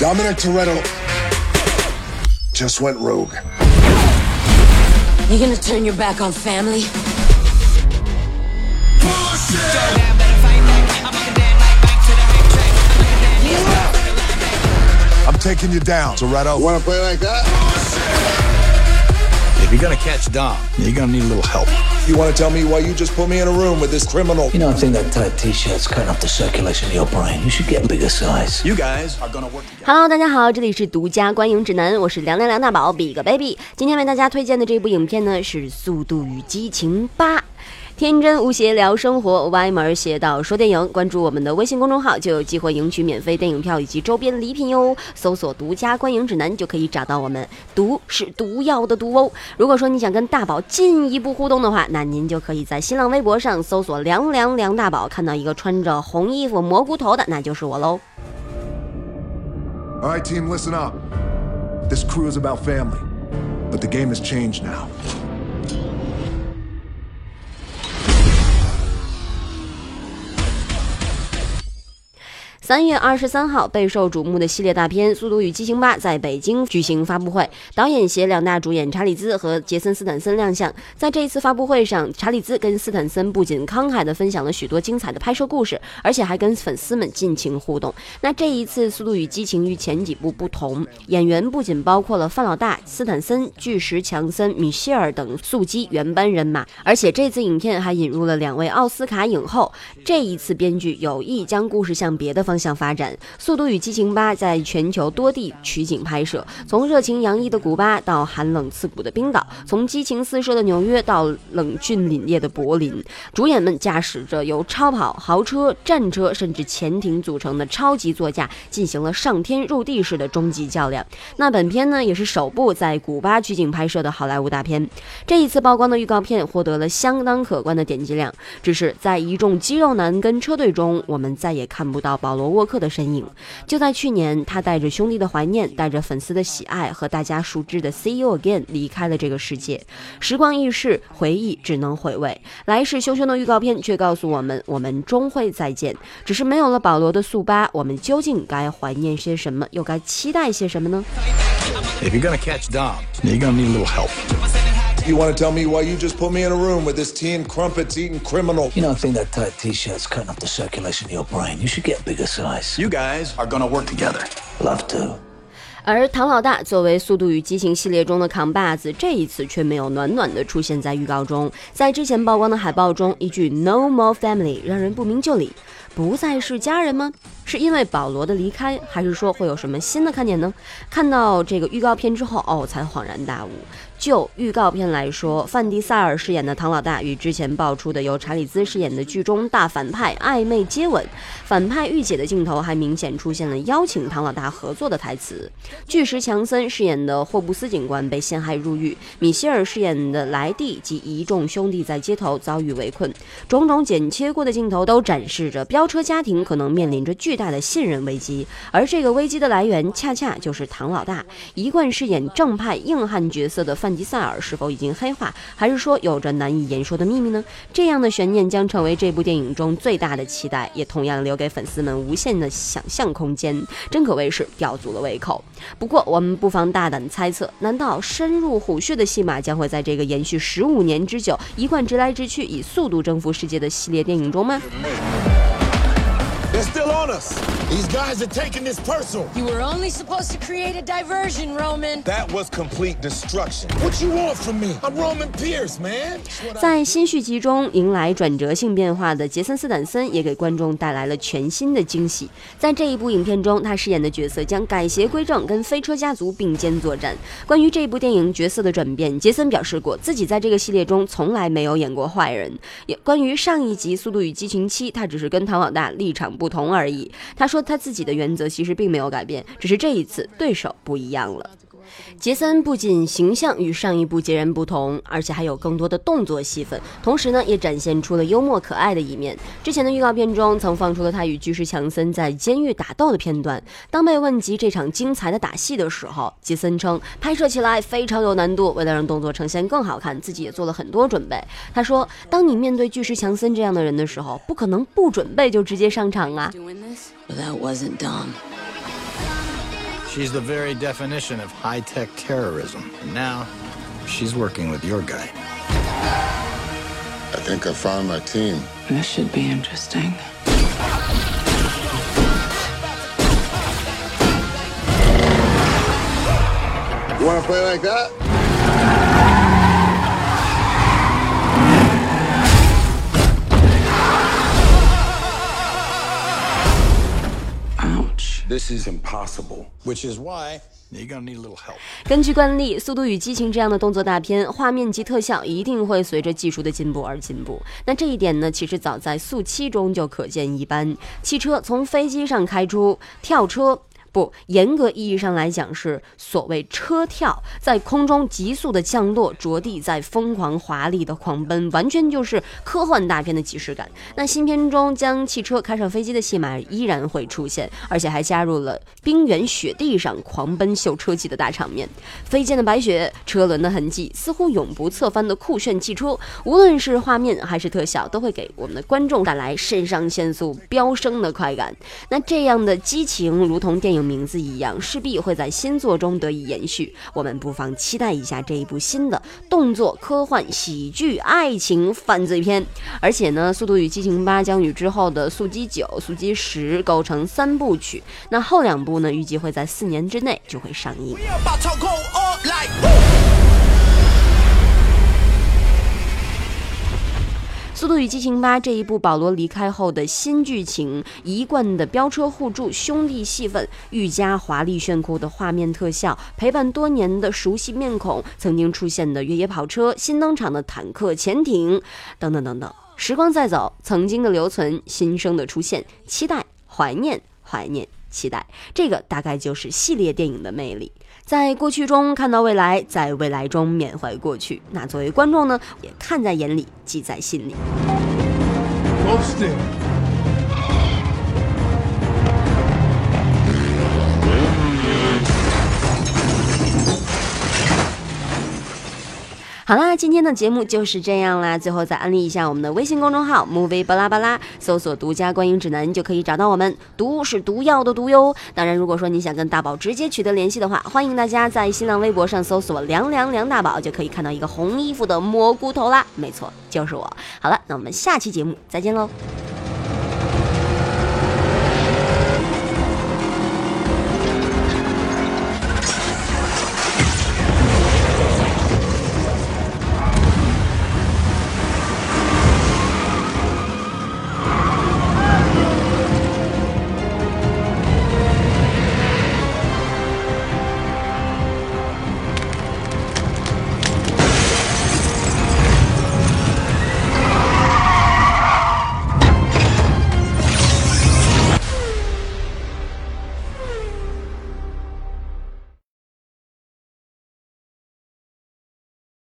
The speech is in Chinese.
Dominic Toretto just went rogue. You gonna turn your back on family? I'm taking you down, Toretto. Want to play like that? You're gonna catch Dom, you're gonna need a little help. You want to tell me why you just put me in a room with this criminal? You know, I think that tight t-shirt's cutting off the circulation of your brain. You should get a bigger size. You guys are gonna work together. Hello，大家好，这里是独家观影指南，我是梁梁梁大宝，Big Baby。今天为大家推荐的这部影片呢是《速度与激情八》。天真无邪聊生活，歪门邪道说电影。关注我们的微信公众号，就有机会赢取免费电影票以及周边礼品哟。搜索“独家观影指南”就可以找到我们。毒是毒药的毒哦。如果说你想跟大宝进一步互动的话，那您就可以在新浪微博上搜索“凉凉梁大宝”，看到一个穿着红衣服蘑菇头的，那就是我喽。All right, team, listen up. This crew is about family, but the game has changed now. 三月二十三号，备受瞩目的系列大片《速度与激情八》在北京举行发布会，导演携两大主演查理兹和杰森斯坦森亮相。在这一次发布会上，查理兹跟斯坦森不仅慷慨地分享了许多精彩的拍摄故事，而且还跟粉丝们尽情互动。那这一次《速度与激情》与前几部不同，演员不仅包括了范老大、斯坦森、巨石强森、米歇尔等速激原班人马，而且这次影片还引入了两位奥斯卡影后。这一次编剧有意将故事向别的方向向发展，《速度与激情八》在全球多地取景拍摄，从热情洋溢的古巴到寒冷刺骨的冰岛，从激情四射的纽约到冷峻凛冽的柏林，主演们驾驶着由超跑、豪车、战车甚至潜艇组成的超级座驾，进行了上天入地式的终极较量。那本片呢，也是首部在古巴取景拍摄的好莱坞大片。这一次曝光的预告片获得了相当可观的点击量，只是在一众肌肉男跟车队中，我们再也看不到保罗沃克的身影。就在去年，他带着兄弟的怀念，带着粉丝的喜爱和大家熟知的 “See you again” 离开了这个世界。时光易逝，回忆只能回味。来势汹汹的预告片却告诉我们，我们终会再见。只是没有了保罗的速八，我们究竟该怀念些什么，又该期待些什么呢？If you're gonna catch Dom, you're gonna need a little help. You want to tell me why you just put me in a room with this tea and crumpets eating criminal? You know, I think that tight t-shirt's cutting off the circulation in your brain. You should get a bigger size. You guys are gonna work together. Love to. 而唐老大作为《速度与激情》系列中的扛把子，这一次却没有暖暖的出现在预告中。在之前曝光的海报中，一句 “No more family” 让人不明就里，不再是家人吗？是因为保罗的离开，还是说会有什么新的看点呢？看到这个预告片之后，哦，才恍然大悟。就预告片来说，范迪塞尔饰演的唐老大与之前爆出的由查理兹饰演的剧中大反派暧昧接吻，反派御姐的镜头还明显出现了邀请唐老大合作的台词。巨石强森饰演的霍布斯警官被陷害入狱，米歇尔饰演的莱蒂及一众兄弟在街头遭遇围困，种种剪切过的镜头都展示着飙车家庭可能面临着巨大的信任危机，而这个危机的来源恰恰就是唐老大。一贯饰演正派硬汉角色的范迪塞尔是否已经黑化，还是说有着难以言说的秘密呢？这样的悬念将成为这部电影中最大的期待，也同样留给粉丝们无限的想象空间，真可谓是吊足了胃口。不过，我们不妨大胆猜测：难道深入虎穴的戏码将会在这个延续十五年之久、一贯直来直去、以速度征服世界的系列电影中吗？They're still on us. These guys are taking this personal. You were only supposed to create a diversion, Roman. That was complete destruction. What you want from me? I'm Roman Pierce, man. 在新续集中迎来转折性变化的杰森斯坦森，也给观众带来了全新的惊喜。在这一部影片中，他饰演的角色将改邪归正，跟飞车家族并肩作战。关于这部电影角色的转变，杰森表示过自己在这个系列中从来没有演过坏人。也关于上一集《速度与激情七》，他只是跟唐老大立场不同同而已。他说他自己的原则其实并没有改变，只是这一次对手不一样了。杰森不仅形象与上一部截然不同，而且还有更多的动作戏份，同时呢，也展现出了幽默可爱的一面。之前的预告片中曾放出了他与巨石强森在监狱打斗的片段。当被问及这场精彩的打戏的时候，杰森称拍摄起来非常有难度，为了让动作呈现更好看，自己也做了很多准备。他说：“当你面对巨石强森这样的人的时候，不可能不准备就直接上场啊。” She's the very definition of high tech terrorism. And now, she's working with your guy. I think I found my team. This should be interesting. You want to play like that? This is impossible. Which is why you're gonna need a little help. 根据惯例，《速度与激情》这样的动作大片，画面及特效一定会随着技术的进步而进步。那这一点呢，其实早在《速七》中就可见一斑。汽车从飞机上开出，跳车。不，严格意义上来讲是所谓车跳，在空中急速的降落，着地，在疯狂华丽的狂奔，完全就是科幻大片的即视感。那新片中将汽车开上飞机的戏码依然会出现，而且还加入了冰原雪地上狂奔秀车技的大场面，飞溅的白雪，车轮的痕迹，似乎永不侧翻的酷炫汽车，无论是画面还是特效，都会给我们的观众带来肾上腺素飙升的快感。那这样的激情，如同电影名字一样，势必会在新作中得以延续。我们不妨期待一下这一部新的动作、科幻、喜剧、爱情、犯罪片。而且呢，《速度与激情八》将与之后的《速激九》《速激十》构成三部曲。那后两部呢，预计会在四年之内就会上映。about to go up like《速度与激情八》这一部保罗离开后的新剧情，一贯的飙车互助、兄弟戏份，愈加华丽炫酷的画面特效，陪伴多年的熟悉面孔，曾经出现的越野跑车，新登场的坦克、潜艇，等等等等。时光在走，曾经的留存，新生的出现，期待、怀念、怀念、期待，这个大概就是系列电影的魅力。在过去中看到未来，在未来中缅怀过去。那作为观众呢，也看在眼里，记在心里。好啦，今天的节目就是这样啦。最后再安利一下我们的微信公众号 “movie 巴拉巴拉”，搜索“独家观影指南”就可以找到我们。毒是毒药的毒哟。当然，如果说你想跟大宝直接取得联系的话，欢迎大家在新浪微博上搜索“凉凉凉大宝”，就可以看到一个红衣服的蘑菇头啦。没错，就是我。好了，那我们下期节目再见喽。